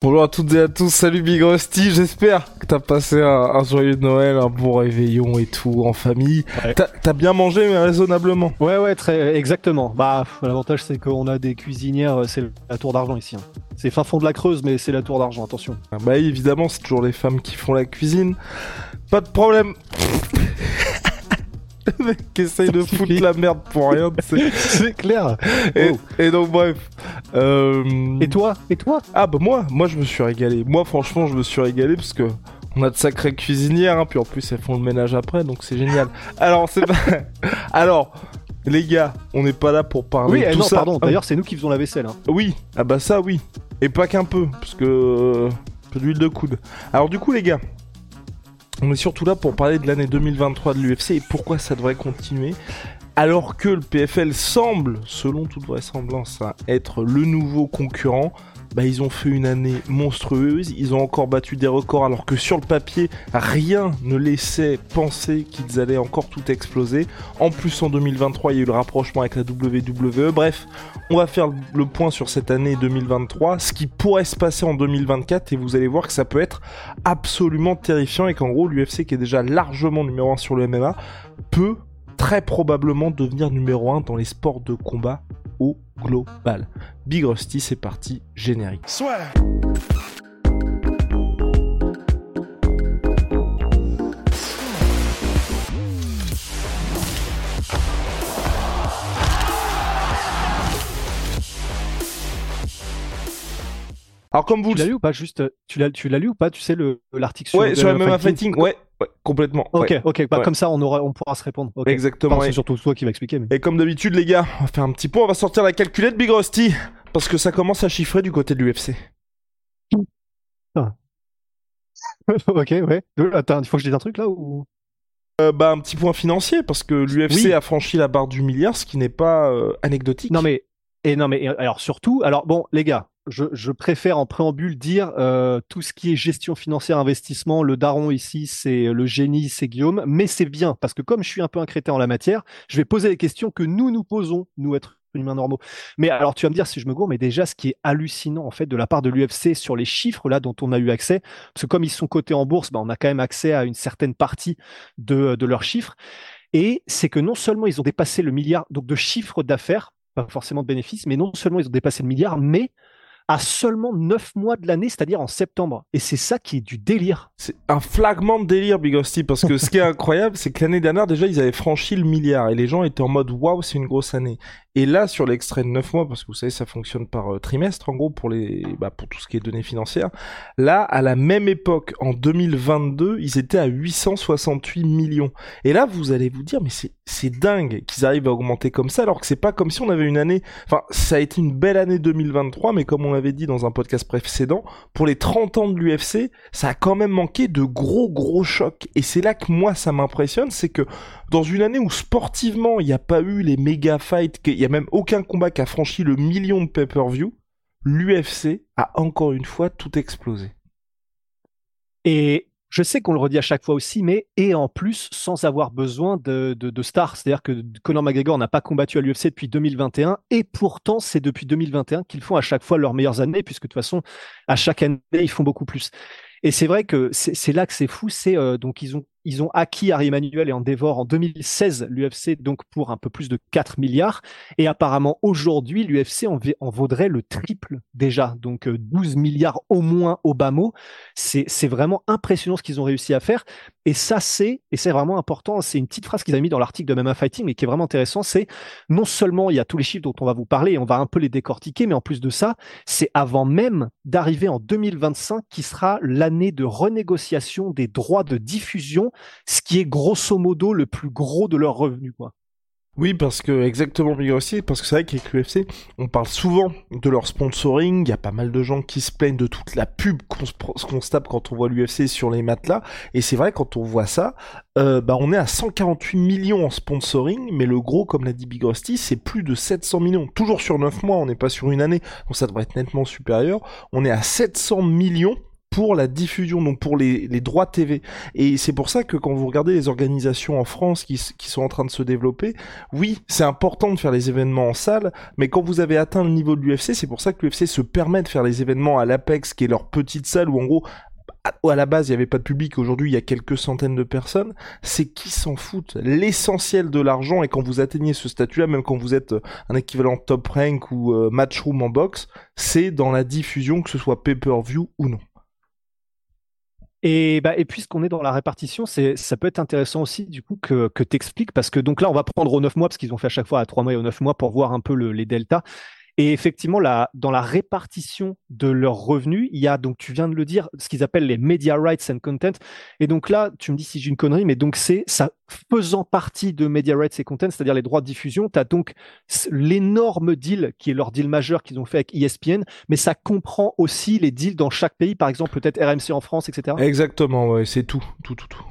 Bonjour à toutes et à tous, salut Big Rusty, j'espère que t'as passé un, un joyeux Noël, un bon réveillon et tout en famille. Ouais. T'as bien mangé mais raisonnablement. Ouais, ouais, très exactement. Bah, l'avantage c'est qu'on a des cuisinières, euh, c'est la tour d'argent ici. hein. C'est fin fond de la Creuse, mais c'est la tour d'argent. Attention. Ah Bah évidemment, c'est toujours les femmes qui font la cuisine. Pas de problème. Le mec qui essaye de foutre la merde pour rien, c'est clair. Et, Oh. et donc bref. Euh... Et toi Et toi? Ah bah moi, moi je me suis régalé. Moi franchement je me suis régalé parce que on a de sacrées cuisinières, hein, puis en plus elles font le ménage après, donc c'est génial. Alors c'est pas... Alors les gars, on n'est pas là pour parler Oui, de eh tout non, ça. pardon. D'ailleurs, c'est nous qui faisons la vaisselle. hein. Oui, ah bah ça oui. Et pas qu'un peu, parce que euh, un peu d'huile de coude. Alors du coup les gars, on est surtout là pour parler de l'année 2023 de l'UFC et pourquoi ça devrait continuer. Alors que le PFL semble, selon toute vraisemblance, hein, être le nouveau concurrent, bah ils ont fait une année monstrueuse, ils ont encore battu des records alors que sur le papier, rien ne laissait penser qu'ils allaient encore tout exploser. En plus en 2023, il y a eu le rapprochement avec la WWE. Bref, on va faire le point sur cette année 2023, ce qui pourrait se passer en 2024 et vous allez voir que ça peut être absolument terrifiant et qu'en gros l'UFC qui est déjà largement numéro 1 sur le MMA peut très probablement devenir numéro 1 dans les sports de combat au global. Big Rusty, c'est parti, générique. Alors comme vous Tu l'as lu ou pas Juste, euh, tu l'as, tu l'as lu ou pas Tu sais le l'article sur Ouais, sur MMA MMA Fighting, ouais, ouais, complètement. Ok, ouais. ok. Bah Ouais. comme ça, on aura, on pourra se répondre. Exactement. Enfin, c'est surtout toi qui va expliquer. Mais... Et comme d'habitude, les gars, on va faire un petit point. On va sortir la calculette Big Rusty. Parce que ça commence à chiffrer du côté de l'UFC. ok, ouais. Euh, Attends, il faut que je dise un truc là ou? Euh, bah, un petit point financier. Parce que l'UFC Oui. a franchi la barre du milliard, ce qui n'est pas euh, anecdotique. Non mais et non mais alors surtout alors bon les gars je, préfère en préambule dire euh, tout ce qui est gestion financière investissement le daron ici c'est le génie c'est Guillaume mais c'est bien parce que comme je suis un peu un crétin en la matière je vais poser les questions que nous nous posons nous être humains normaux. Mais alors tu vas me dire si je me gourre mais déjà ce qui est hallucinant en fait de la part de l'UFC sur les chiffres là dont on a eu accès parce que comme ils sont cotés en bourse bah, on a quand même accès à une certaine partie de, de leurs chiffres. Et c'est que non seulement ils ont dépassé le milliard donc de chiffre d'affaires pas forcément de bénéfices, mais non seulement ils ont dépassé le milliard, mais à seulement 9 mois de l'année, c'est-à-dire en septembre. Et c'est ça qui est du délire. C'est un flagment de délire, Big. Parce que ce qui est incroyable, c'est que l'année dernière, déjà, ils avaient franchi le milliard. Et les gens étaient en mode, waouh, c'est une grosse année. Et là, sur l'extrait de 9 mois, parce que vous savez, ça fonctionne par euh, trimestre, en gros, pour les, bah, pour tout ce qui est données financières. Là, à la même époque, en 2022, ils étaient à 868 millions. Et là, vous allez vous dire, mais c'est, dingue qu'ils arrivent à augmenter comme ça, alors que c'est pas comme si on avait une année, enfin, ça a été une belle année 2023, mais comme on l'avait dit dans un podcast précédent, pour les 30 ans de l'UFC, ça a quand même manqué de gros gros chocs. Et c'est là que moi, ça m'impressionne, c'est que dans une année où sportivement, il n'y a pas eu les méga fights, y a même aucun combat qui a franchi le million de pay-per-view, l'UFC a encore une fois tout explosé. Et je sais qu'on le redit à chaque fois aussi, mais et en plus sans avoir besoin de, de, stars. C'est-à-dire que Conor McGregor n'a pas combattu à l'UFC depuis 2021, et pourtant c'est depuis 2021 qu'ils font à chaque fois leurs meilleures années, puisque de toute façon, à chaque année, ils font beaucoup plus. Et c'est vrai que c'est c'est là que c'est fou, c'est euh, donc ils ont ils ont acquis Harry Emmanuel et Endeavor en 2016 l'UFC donc pour un peu plus de 4 milliards. Et apparemment aujourd'hui l'UFC en, en vaudrait le triple déjà. Donc euh, 12 milliards au moins au bas mot. C'est vraiment impressionnant ce qu'ils ont réussi à faire. Et ça c'est et c'est vraiment important c'est une petite phrase qu'ils avaient mis dans l'article de MMA Fighting mais qui est vraiment intéressant c'est non seulement il y a tous les chiffres dont on va vous parler et on va un peu les décortiquer mais en plus de ça c'est avant même d'arriver en 2025 qui sera l'année de renégociation des droits de diffusion, ce qui est grosso modo le plus gros de leurs revenus. Quoi. Oui, parce que exactement aussi, parce que c'est vrai qu'avec l'UFC, on parle souvent de leur sponsoring. Il y a pas mal de gens qui se plaignent de toute la pub qu'on se tape quand on voit l'UFC sur les matelas. Et c'est vrai quand on voit ça, euh, bah on est à 148 millions en sponsoring, mais le gros, comme l'a dit Big Rusty, c'est plus de 700 millions. Toujours sur 9 mois, on n'est pas sur une année, donc ça devrait être nettement supérieur. On est à 700 millions pour la diffusion, donc pour les, droits TV. Et c'est pour ça que quand vous regardez les organisations en France qui, sont en train de se développer, oui, c'est important de faire les événements en salle, mais quand vous avez atteint le niveau de l'UFC, c'est pour ça que l'UFC se permet de faire les événements à l'Apex, qui est leur petite salle où en gros à la base il n'y avait pas de public, aujourd'hui il y a quelques centaines de personnes, c'est qui s'en foutent. L'essentiel de l'argent, et quand vous atteignez ce statut-là, même quand vous êtes un équivalent top rank ou euh, matchroom en boxe, c'est dans la diffusion, que ce soit pay-per-view ou non. Et, bah, et puisqu'on est dans la répartition, c'est, ça peut être intéressant aussi du coup que, que tu expliques, parce que donc là, on va prendre aux 9 mois, parce qu'ils ont fait à chaque fois à 3 mois et aux 9 mois pour voir un peu les deltas. Et effectivement, là, dans la répartition de leurs revenus, il y a, donc tu viens de le dire, ce qu'ils appellent les media rights and content. Et donc là, tu me dis si j'ai une connerie, mais donc c'est ça faisant partie de media rights et content, c'est-à-dire les droits de diffusion. Tu as donc l'énorme deal qui est leur deal majeur qu'ils ont fait avec ESPN, mais ça comprend aussi les deals dans chaque pays, par exemple peut-être RMC en France, etc. Exactement, ouais, c'est tout, tout, tout, tout.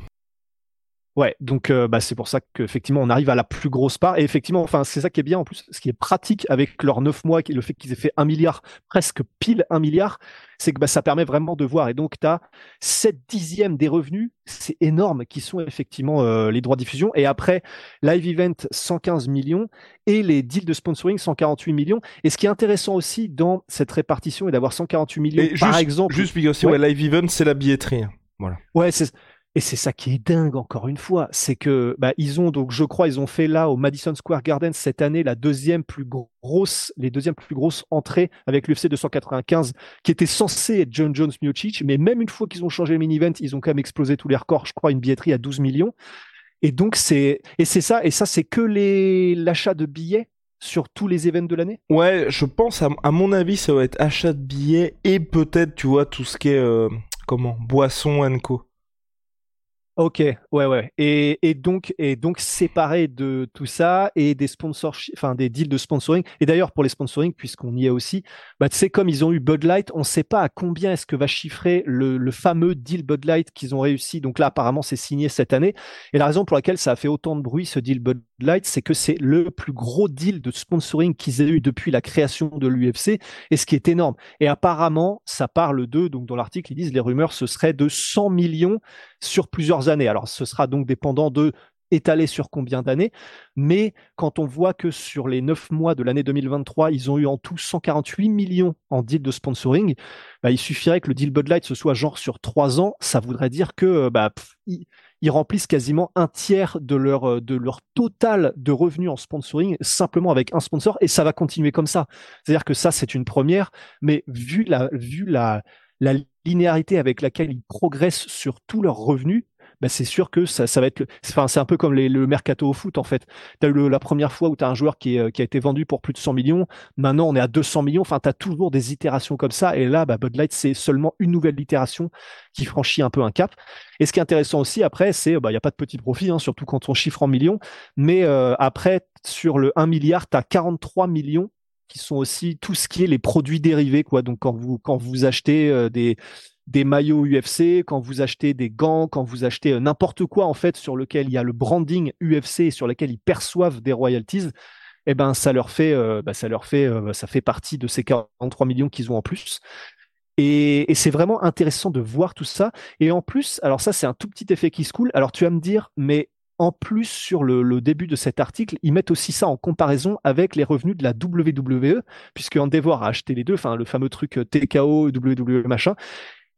Ouais, donc euh, bah, c'est pour ça qu'effectivement on arrive à la plus grosse part. Et effectivement, enfin c'est ça qui est bien en plus, ce qui est pratique avec leurs neuf mois, le fait qu'ils aient fait un milliard, presque pile un milliard, c'est que bah, ça permet vraiment de voir. Et donc tu as 7 dixièmes des revenus, c'est énorme, qui sont effectivement euh, les droits de diffusion. Et après, Live Event 115 millions et les deals de sponsoring 148 millions. Et ce qui est intéressant aussi dans cette répartition et d'avoir 148 millions, par exemple. Juste, ouais. Live Event, c'est la billetterie. Hein. Voilà. Ouais, c'est et c'est ça qui est dingue, encore une fois, c'est que bah, ils ont donc, je crois, ils ont fait là au Madison Square Garden cette année la deuxième plus grosse, les deuxièmes plus grosses entrées avec l'UFC 295, qui était censé être John Jones Miocic, mais même une fois qu'ils ont changé le mini event, ils ont quand même explosé tous les records. Je crois une billetterie à 12 millions. Et donc c'est et c'est ça et ça c'est que les l'achat de billets sur tous les événements de l'année? Ouais, je pense à, mon avis ça va être achat de billets et peut-être tu vois tout ce qui est euh, comment boisson co. Ok, ouais, ouais. Et, et, donc, et donc séparé de tout ça et des sponsors, enfin des deals de sponsoring. Et d'ailleurs, pour les sponsoring, puisqu'on y est aussi, bah, tu sais, comme ils ont eu Bud Light, on ne sait pas à combien est-ce que va chiffrer le, le fameux deal Bud Light qu'ils ont réussi. Donc là, apparemment, c'est signé cette année. Et la raison pour laquelle ça a fait autant de bruit, ce deal Bud Light, c'est que c'est le plus gros deal de sponsoring qu'ils aient eu depuis la création de l'UFC. Et ce qui est énorme. Et apparemment, ça parle de, donc dans l'article, ils disent les rumeurs, ce serait de 100 millions sur plusieurs années. Alors, ce sera donc dépendant de étaler sur combien d'années, mais quand on voit que sur les neuf mois de l'année 2023, ils ont eu en tout 148 millions en deal de sponsoring, bah, il suffirait que le deal Bud Light ce soit genre sur trois ans, ça voudrait dire que euh, bah, ils, remplissent quasiment un tiers de leur, euh, de leur total de revenus en sponsoring simplement avec un sponsor, et ça va continuer comme ça. C'est-à-dire que ça, c'est une première, mais vu la, vu la, la linéarité avec laquelle ils progressent sur tous leurs revenus, bah c'est sûr que ça, ça va être. Enfin, c'est un peu comme le mercato au foot en fait. Tu as eu la première fois où tu as un joueur qui, est, qui a été vendu pour plus de 100 millions. Maintenant, on est à 200 millions. Enfin, tu as toujours des itérations comme ça. Et là, bah, Bud Light, c'est seulement une nouvelle itération qui franchit un peu un cap. Et ce qui est intéressant aussi après, c'est bah, il n'y a pas de petit profit, hein, surtout quand on chiffre en millions. Mais euh, après, sur le 1 milliard, tu as 43 millions qui sont aussi tout ce qui est les produits dérivés quoi donc quand vous quand vous achetez euh, des des maillots UFC, quand vous achetez des gants, quand vous achetez euh, n'importe quoi en fait sur lequel il y a le branding UFC et sur lequel ils perçoivent des royalties, eh ben ça leur fait, euh, bah, ça leur fait, euh, ça fait partie de ces 43 millions qu'ils ont en plus. Et, c'est vraiment intéressant de voir tout ça. Et en plus, alors ça c'est un tout petit effet qui se coule. Alors tu vas me dire, mais en plus, sur le, début de cet article, ils mettent aussi ça en comparaison avec les revenus de la WWE, puisque Endeavor a acheté les deux, enfin le fameux truc TKO, WWE machin,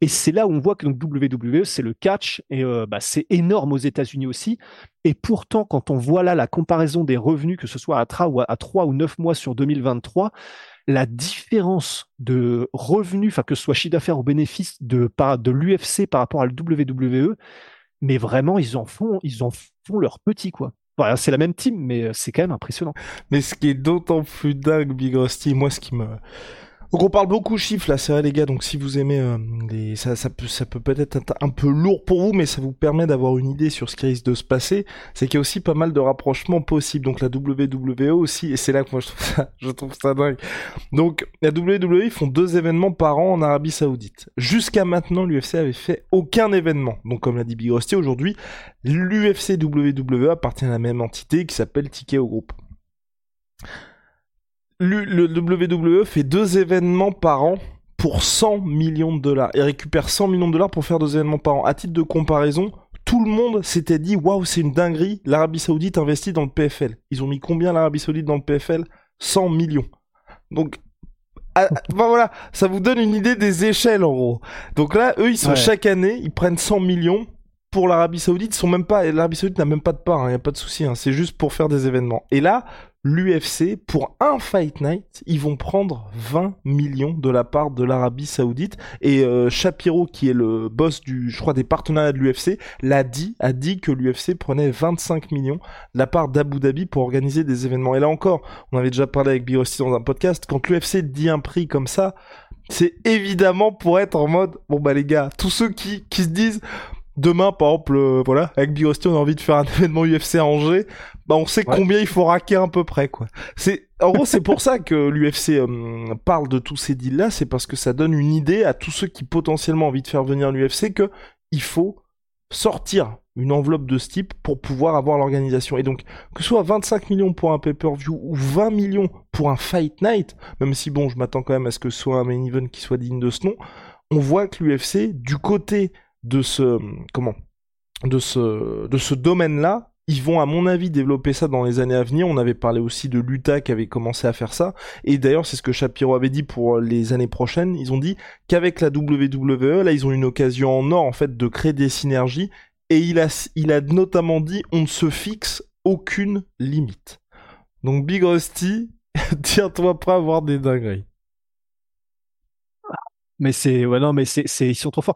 et c'est là où on voit que donc WWE, c'est le catch, et euh, bah, c'est énorme aux États-Unis aussi. Et pourtant, quand on voit là la comparaison des revenus, que ce soit à 3 ou à 3 ou 9 mois sur 2023, la différence de revenus, que ce soit chiffre d'affaires ou bénéfice de, de l'UFC par rapport à le WWE, mais vraiment, ils en font, ils en font leur petit, quoi. Voilà, c'est la même team, mais euh, c'est quand même impressionnant. Mais ce qui est d'autant plus dingue, Big Rusty, moi, ce qui me, Donc on parle beaucoup chiffres là, c'est vrai les gars. Donc si vous aimez euh, ça, ça peut, ça peut peut-être être un peu lourd pour vous, mais ça vous permet d'avoir une idée sur ce qui risque de se passer. C'est qu'il y a aussi pas mal de rapprochements possibles. Donc la WWE aussi, et c'est là que moi je trouve ça, je trouve ça dingue. Donc la WWE font deux événements par an en Arabie Saoudite. Jusqu'à maintenant, l'UFC avait fait aucun événement. Donc comme l'a dit Big Rusty, aujourd'hui, l'UFC WWE appartient à la même entité qui s'appelle Ticket au groupe le, WWE fait deux événements par an pour 100 millions de dollars et récupère 100 millions de dollars pour faire deux événements par an. À titre de comparaison, tout le monde s'était dit waouh, c'est une dinguerie, l'Arabie Saoudite investit dans le PFL. Ils ont mis combien l'Arabie Saoudite dans le PFL 100 millions. Donc voilà, ça vous donne une idée des échelles en gros. Donc là, eux, ils sont chaque année, ils prennent 100 millions pour l'Arabie Saoudite. Ils sont même pas, l'Arabie Saoudite n'a même pas de part, il hein, y a pas de souci. Hein, c'est juste pour faire des événements. Et là, l'UFC, pour un Fight Night, ils vont prendre 20 millions de la part de l'Arabie Saoudite. Et euh, Shapiro, qui est le boss du, je crois, des partenariats de l'UFC, l'a dit, a dit que l'UFC prenait 25 millions de la part d'Abu Dhabi pour organiser des événements. Et là encore, on avait déjà parlé avec Birosti dans un podcast, quand l'UFC dit un prix comme ça, c'est évidemment pour être en mode, bon bah les gars, tous ceux qui, qui se disent, demain, par exemple, euh, voilà, avec Birosti, on a envie de faire un événement UFC à Angers, bah on sait combien il faut raquer à peu près, quoi. C'est, en gros, c'est pour ça que l'UFC euh, parle de tous ces deals-là, c'est parce que ça donne une idée à tous ceux qui potentiellement ont envie de faire venir l'UFC que il faut sortir une enveloppe de ce type pour pouvoir avoir l'organisation. Et donc, que ce soit 25 millions pour un pay-per-view ou 20 millions pour un fight night, même si bon, je m'attends quand même à ce que ce soit un main event qui soit digne de ce nom, on voit que l'UFC, du côté de ce comment de ce de ce domaine-là, ils vont à mon avis développer ça dans les années à venir. On avait parlé aussi de l'Utah qui avait commencé à faire ça et d'ailleurs, c'est ce que Shapiro avait dit pour les années prochaines, ils ont dit qu'avec la WWE, là ils ont une occasion en or en fait de créer des synergies et il a il a notamment dit on ne se fixe aucune limite. Donc Big Rusty, tiens-toi prêt à avoir des dingueries. Mais c'est ouais non mais c'est ils sont trop forts.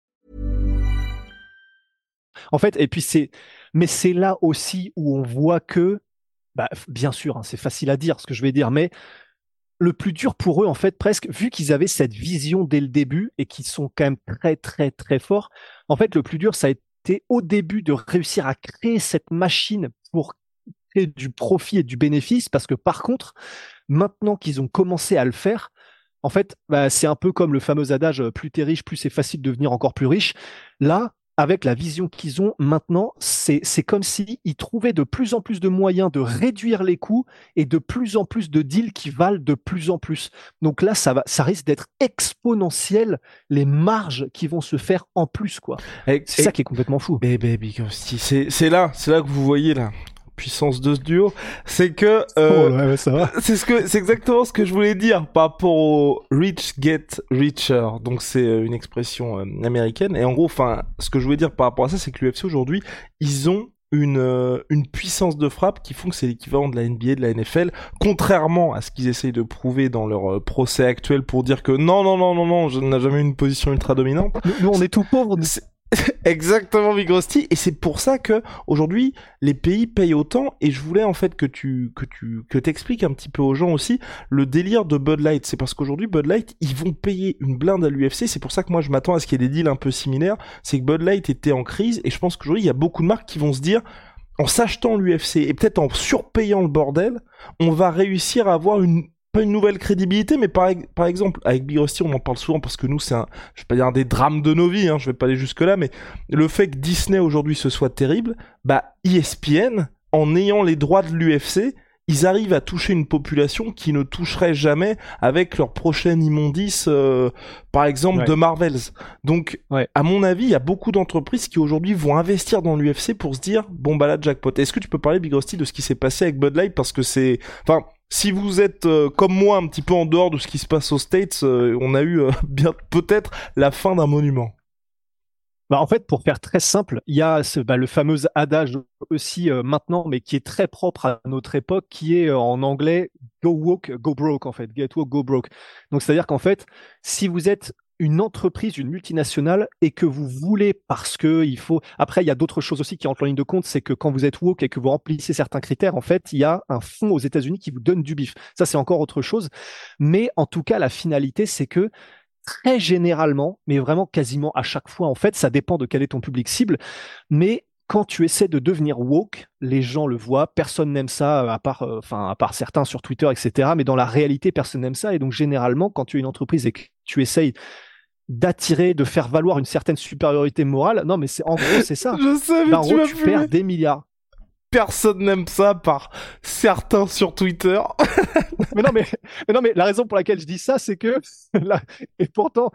En fait, et puis c'est, mais c'est là aussi où on voit que, bah, bien sûr, hein, c'est facile à dire ce que je vais dire, mais le plus dur pour eux, en fait, presque, vu qu'ils avaient cette vision dès le début et qu'ils sont quand même très, très, très forts, en fait, le plus dur, ça a été au début de réussir à créer cette machine pour créer du profit et du bénéfice, parce que par contre, maintenant qu'ils ont commencé à le faire, en fait, bah, c'est un peu comme le fameux adage plus t'es riche, plus c'est facile de devenir encore plus riche. Là, avec la vision qu'ils ont maintenant, c'est comme s'ils ils trouvaient de plus en plus de moyens de réduire les coûts et de plus en plus de deals qui valent de plus en plus. Donc là, ça, va, ça risque d'être exponentiel les marges qui vont se faire en plus. quoi. C'est ça qui est complètement fou. c'est là, c'est là que vous voyez là puissance de ce duo, c'est que euh, c'est ce que c'est exactement ce que je voulais dire par rapport au rich get richer. Donc c'est euh, une expression euh, américaine et en gros, enfin, ce que je voulais dire par rapport à ça, c'est que l'UFC aujourd'hui, ils ont une, une puissance de frappe qui font que c'est l'équivalent de la NBA, de la NFL, contrairement à ce qu'ils essayent de prouver dans leur procès actuel pour dire que non, non, non, non, non, je n'ai jamais eu une position ultra dominante. Nous, on est tout pauvres. Exactement, Big Et c'est pour ça que aujourd'hui, les pays payent autant. Et je voulais en fait que tu que tu que t'expliques un petit peu aux gens aussi le délire de Bud Light. C'est parce qu'aujourd'hui, Bud Light, ils vont payer une blinde à l'UFC. C'est pour ça que moi, je m'attends à ce qu'il y ait des deals un peu similaires. C'est que Bud Light était en crise. Et je pense qu'aujourd'hui, il y a beaucoup de marques qui vont se dire en s'achetant l'UFC et peut-être en surpayant le bordel, on va réussir à avoir une pas une nouvelle crédibilité, mais par, exemple, avec Big Rusty, on en parle souvent parce que nous, c'est un, je vais pas dire un des drames de nos vies, hein, je vais pas aller jusque là, mais le fait que Disney aujourd'hui ce soit terrible, bah, ESPN, en ayant les droits de l'UFC, ils arrivent à toucher une population qui ne toucherait jamais avec leur prochaine immondice, euh, par exemple de Marvels. Donc, à mon avis, il y a beaucoup d'entreprises qui aujourd'hui vont investir dans l'UFC pour se dire bon bah là jackpot. Est-ce que tu peux parler Big Rusty de ce qui s'est passé avec Bud Light? Parce que c'est, enfin, si vous êtes euh, comme moi un petit peu en dehors de ce qui se passe aux States, euh, on a eu bien peut-être la fin d'un monument. Bah, en fait, pour faire très simple, il y a ce, bah, le fameux adage aussi euh, maintenant, mais qui est très propre à notre époque, qui est euh, en anglais go woke, go broke en fait, get woke, go broke. Donc c'est-à-dire qu'en fait, si vous êtes une entreprise, une multinationale, et que vous voulez, parce que il faut. Après, il y a d'autres choses aussi qui entrent en ligne de compte, c'est que quand vous êtes woke et que vous remplissez certains critères, en fait, il y a un fonds aux États-Unis qui vous donne du bif. Ça, c'est encore autre chose. Mais en tout cas, la finalité, c'est que très généralement, mais vraiment quasiment à chaque fois, en fait, ça dépend de quel est ton public cible, mais quand tu essaies de devenir woke, les gens le voient, personne n'aime ça, à part, euh, enfin, à part certains sur Twitter, etc. Mais dans la réalité, personne n'aime ça. Et donc, généralement, quand tu es une entreprise et que tu essayes d'attirer, de faire valoir une certaine supériorité morale, non, mais c'est en gros, c'est ça. Je sais, mais tu, tu perds des milliards personne n'aime ça par certains sur Twitter. mais non, mais, non, mais la raison pour laquelle je dis ça, c'est que et pourtant,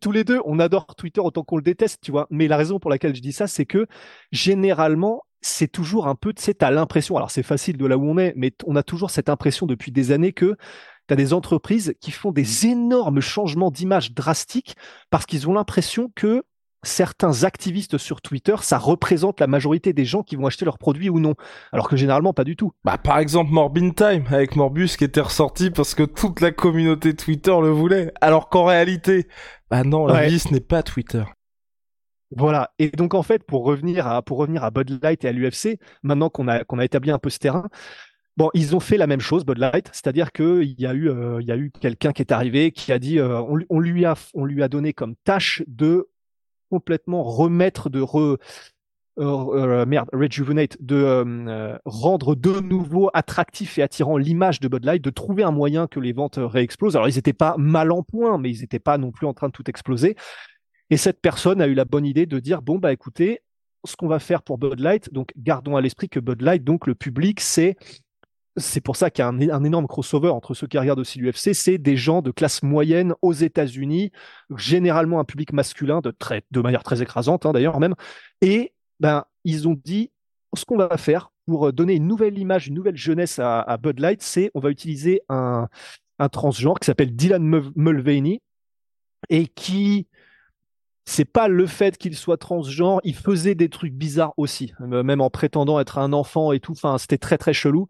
tous les deux, on adore Twitter autant qu'on le déteste, tu vois. Mais la raison pour laquelle je dis ça, c'est que généralement, c'est toujours un peu, tu sais, t'as l'impression, alors c'est facile de là où on est, mais on a toujours cette impression depuis des années que tu as des entreprises qui font des énormes changements d'image drastiques parce qu'ils ont l'impression que certains activistes sur Twitter, ça représente la majorité des gens qui vont acheter leurs produits ou non. Alors que généralement, pas du tout. Bah, par exemple, Morbin Time, avec Morbus qui était ressorti parce que toute la communauté Twitter le voulait. Alors qu'en réalité, bah non, la vie, ce n'est pas Twitter. Voilà. Et donc, en fait, pour revenir à, pour revenir à Bud Light et à l'UFC, maintenant qu'on a, qu'on a établi un peu ce terrain, Bon, ils ont fait la même chose, Bud Light, c'est-à-dire qu'il y a eu, euh, il y a eu quelqu'un qui est arrivé qui a dit, euh, on, lui a, on lui a donné comme tâche de complètement remettre de re, euh, euh, rejuvenate, de euh, rendre de nouveau attractif et attirant l'image de Bud Light, de trouver un moyen que les ventes réexplosent. Alors ils n'étaient pas mal en point, mais ils n'étaient pas non plus en train de tout exploser. Et cette personne a eu la bonne idée de dire bon bah écoutez, ce qu'on va faire pour Bud Light, donc gardons à l'esprit que Bud Light, donc le public, c'est c'est pour ça qu'il y a un, énorme crossover entre ceux qui regardent aussi l'UFC, c'est des gens de classe moyenne aux États-Unis, généralement un public masculin de, manière très écrasante hein, d'ailleurs même, et ben ils ont dit ce qu'on va faire pour donner une nouvelle image, une nouvelle jeunesse à, Bud Light, c'est on va utiliser un, un transgenre qui s'appelle Dylan Mulvaney et qui c'est pas le fait qu'il soit transgenre, il faisait des trucs bizarres aussi, même en prétendant être un enfant et tout. Enfin, c'était très très chelou.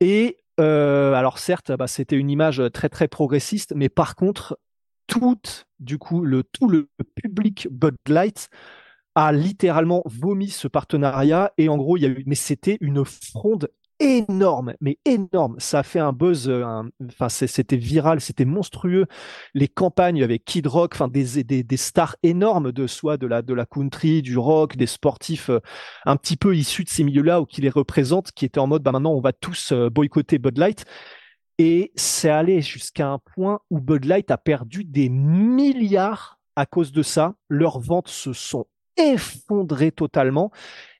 Et euh, alors certes, bah, c'était une image très très progressiste, mais par contre, tout du coup le tout le public Bud Light a littéralement vomi ce partenariat. Et en gros il y a eu mais c'était une fronde énorme, mais énorme. Ça a fait un buzz, euh, enfin c'était viral, c'était monstrueux. Les campagnes avec Kid Rock, enfin des, des, des, stars énormes de soit de la de la country, du rock, des sportifs euh, un petit peu issus de ces milieux-là ou qui les représentent, qui étaient en mode bah maintenant on va tous euh, boycotter Bud Light. Et c'est allé jusqu'à un point où Bud Light a perdu des milliards à cause de ça. Leurs ventes se sont effondrées totalement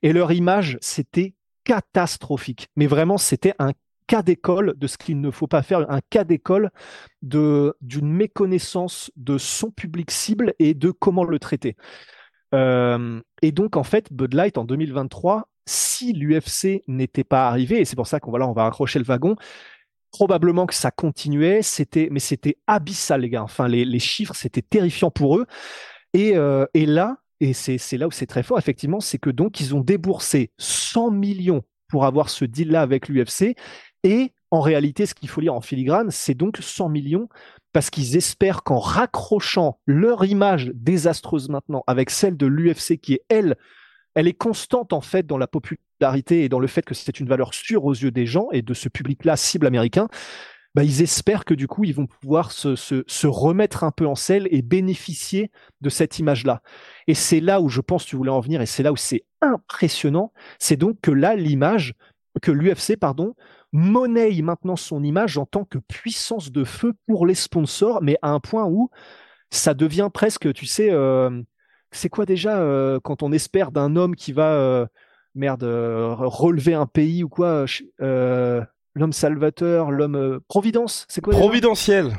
et leur image s'était catastrophique. Mais vraiment, c'était un cas d'école de ce qu'il ne faut pas faire, un cas d'école de d'une méconnaissance de son public cible et de comment le traiter. Euh, et donc en fait, Bud Light en 2023, si l'UFC n'était pas arrivé, et c'est pour ça qu'on va là, on va le wagon, probablement que ça continuait, c'était, mais c'était abyssal les gars. Enfin, les, les chiffres, c'était terrifiant pour eux. Et, euh, et là, et c'est là où c'est très fort, effectivement, c'est que donc ils ont déboursé 100 millions pour avoir ce deal-là avec l'UFC. Et en réalité, ce qu'il faut lire en filigrane, c'est donc 100 millions parce qu'ils espèrent qu'en raccrochant leur image désastreuse maintenant avec celle de l'UFC qui est, elle, elle est constante en fait dans la popularité et dans le fait que c'est une valeur sûre aux yeux des gens et de ce public-là cible américain, bah, ils espèrent que du coup, ils vont pouvoir se, remettre un peu en selle et bénéficier de cette image-là. Et c'est là où je pense que tu voulais en venir, et c'est là où c'est impressionnant, c'est donc que là, l'image, que l'UFC, pardon, monnaie maintenant son image en tant que puissance de feu pour les sponsors, mais à un point où ça devient presque, tu sais, euh, c'est quoi déjà euh, quand on espère d'un homme qui va, euh, merde, relever un pays ou quoi l'homme salvateur, l'homme euh, providence, c'est quoi Providentiel.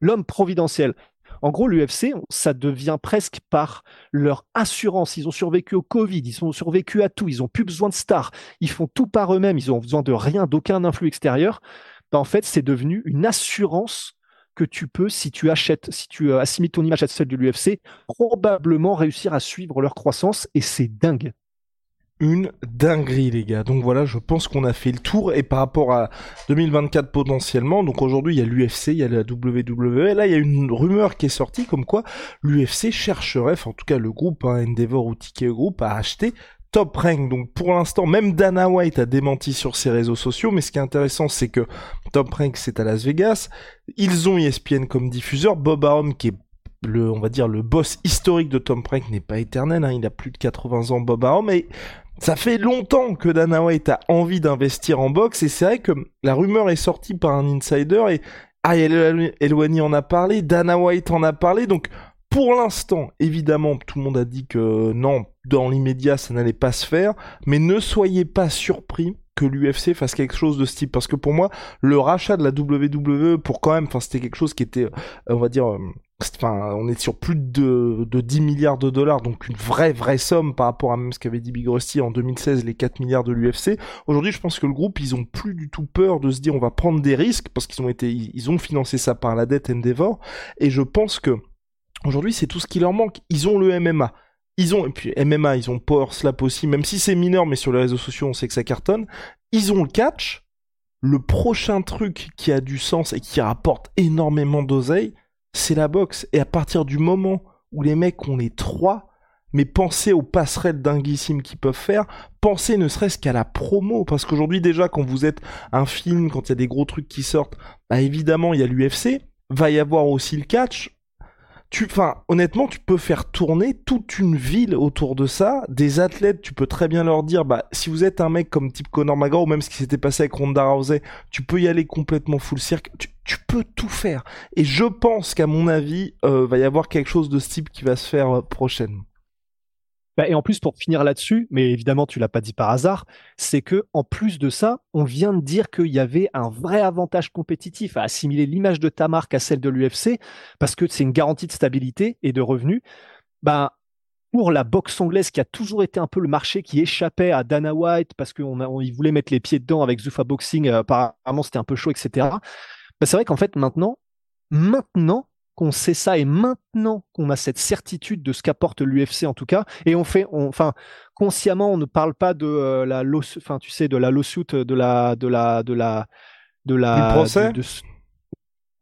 L'homme providentiel. En gros, l'UFC, ça devient presque par leur assurance. Ils ont survécu au Covid, ils ont survécu à tout, ils ont plus besoin de stars, ils font tout par eux-mêmes, ils ont besoin de rien, d'aucun influx extérieur. Ben, en fait, c'est devenu une assurance que tu peux, si tu achètes, si tu euh, assimiles ton image à celle de l'UFC, probablement réussir à suivre leur croissance et c'est dingue une dinguerie les gars. Donc voilà, je pense qu'on a fait le tour et par rapport à 2024 potentiellement, donc aujourd'hui il y a l'UFC, il y a la WWE, là il y a une rumeur qui est sortie comme quoi l'UFC chercherait, enfin, en tout cas le groupe hein, Endeavor ou Ticket Group a acheté Top Rank. Donc pour l'instant, même Dana White a démenti sur ses réseaux sociaux, mais ce qui est intéressant, c'est que Top Rank c'est à Las Vegas. Ils ont ESPN comme diffuseur. Bob Arum, qui est le, on va dire, le boss historique de Top Rank n'est pas éternel, hein. il a plus de 80 ans, Bob Arum, mais ça fait longtemps que Dana White a envie d'investir en boxe et c'est vrai que la rumeur est sortie par un insider et Ariel Elwani en a parlé, Dana White en a parlé, donc pour l'instant, évidemment, tout le monde a dit que non, dans l'immédiat, ça n'allait pas se faire, mais ne soyez pas surpris que l'UFC fasse quelque chose de ce type, parce que pour moi, le rachat de la WWE, pour quand même, enfin, c'était quelque chose qui était, euh, on va dire, euh, Enfin, on est sur plus de, de 10 milliards de dollars, donc une vraie, vraie somme par rapport à même ce qu'avait dit Big Rusty en 2016, les 4 milliards de l'UFC. Aujourd'hui, je pense que le groupe, ils ont plus du tout peur de se dire on va prendre des risques, parce qu'ils ont été, ils ont financé ça par la dette Endeavor, et je pense que aujourd'hui, c'est tout ce qui leur manque. Ils ont le MMA. Ils ont, et puis MMA, ils ont Power Slap aussi, même si c'est mineur, mais sur les réseaux sociaux, on sait que ça cartonne. Ils ont le catch. Le prochain truc qui a du sens et qui rapporte énormément d'oseille, c'est la boxe. Et à partir du moment où les mecs ont les trois, mais pensez aux passerelles dinguissimes qu'ils peuvent faire, pensez ne serait-ce qu'à la promo, parce qu'aujourd'hui déjà quand vous êtes un film, quand il y a des gros trucs qui sortent, bah évidemment il y a l'UFC, va y avoir aussi le catch, enfin, honnêtement, tu peux faire tourner toute une ville autour de ça. Des athlètes, tu peux très bien leur dire, bah, si vous êtes un mec comme type Conor McGregor ou même ce qui s'était passé avec Ronda Rousey, tu peux y aller complètement full cirque. Tu, peux tout faire. Et je pense qu'à mon avis, euh, va y avoir quelque chose de ce type qui va se faire euh, prochainement. Bah, et en plus, pour finir là-dessus, mais évidemment, tu l'as pas dit par hasard, c'est que en plus de ça, on vient de dire qu'il y avait un vrai avantage compétitif à assimiler l'image de ta marque à celle de l'UFC, parce que c'est une garantie de stabilité et de revenus. Bah, pour la boxe anglaise, qui a toujours été un peu le marché qui échappait à Dana White, parce qu'il on, voulait mettre les pieds dedans avec Zuffa Boxing, euh, apparemment c'était un peu chaud, etc. Bah, c'est vrai qu'en fait, maintenant, maintenant, qu'on sait ça et maintenant qu'on a cette certitude de ce qu'apporte l'UFC en tout cas et on fait enfin consciemment on ne parle pas de euh, la enfin tu sais de la lawsuit de la de la de la de la procès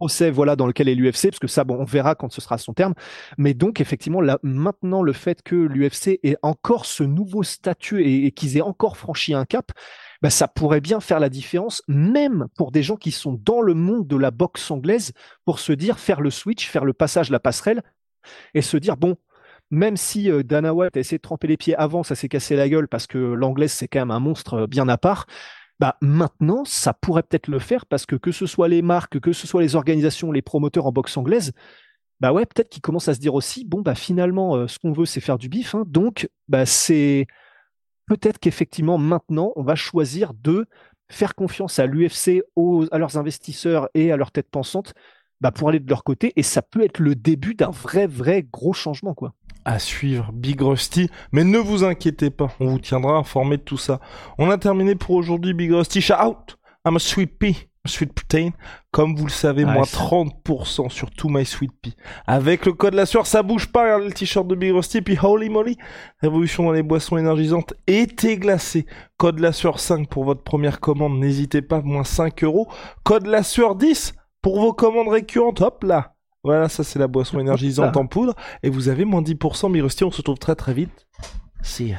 procès voilà dans lequel est l'UFC parce que ça bon on verra quand ce sera son terme. Mais donc effectivement là maintenant le fait que l'UFC ait encore ce nouveau statut et qu'ils aient encore franchi un cap bah, ça pourrait bien faire la différence, même pour des gens qui sont dans le monde de la boxe anglaise, pour se dire, faire le switch, faire le passage, la passerelle, et se dire, bon, même si euh, Dana White a essayé de tremper les pieds avant, ça s'est cassé la gueule parce que l'anglaise, c'est quand même un monstre euh, bien à part. Bah, maintenant, ça pourrait peut-être le faire parce que que ce soit les marques, que ce soit les organisations, les promoteurs en boxe anglaise, bah ouais, peut-être qu'ils commencent à se dire aussi, bon, bah finalement, euh, ce qu'on veut, c'est faire du bif. Hein. donc, bah, c'est peut-être qu'effectivement, maintenant, on va choisir de faire confiance à l'UFC, à leurs investisseurs et à leur tête pensante bah, pour aller de leur côté. Et ça peut être le début d'un vrai, vrai gros changement. quoi. À suivre, Big Rusty. Mais ne vous inquiétez pas, on vous tiendra informé de tout ça. On a terminé pour aujourd'hui, Big Rusty. Shout out! I'm a sweet. Sweet Protein. Comme vous le savez, moins 30% sur tout My Sweet Pea. Avec le code la sueur, ça bouge pas. Regardez le t-shirt de Big Rusty. Puis holy moly, révolution dans les boissons énergisantes. Été glacé. Code la sueur 5 pour votre première commande. N'hésitez pas, moins 5 euros. Code la sueur 10 pour vos commandes récurrentes. Hop là. Voilà, ça c'est la boisson énergisante en poudre. Et vous avez moins 10% Big Rusty. On se retrouve très très vite. See ya.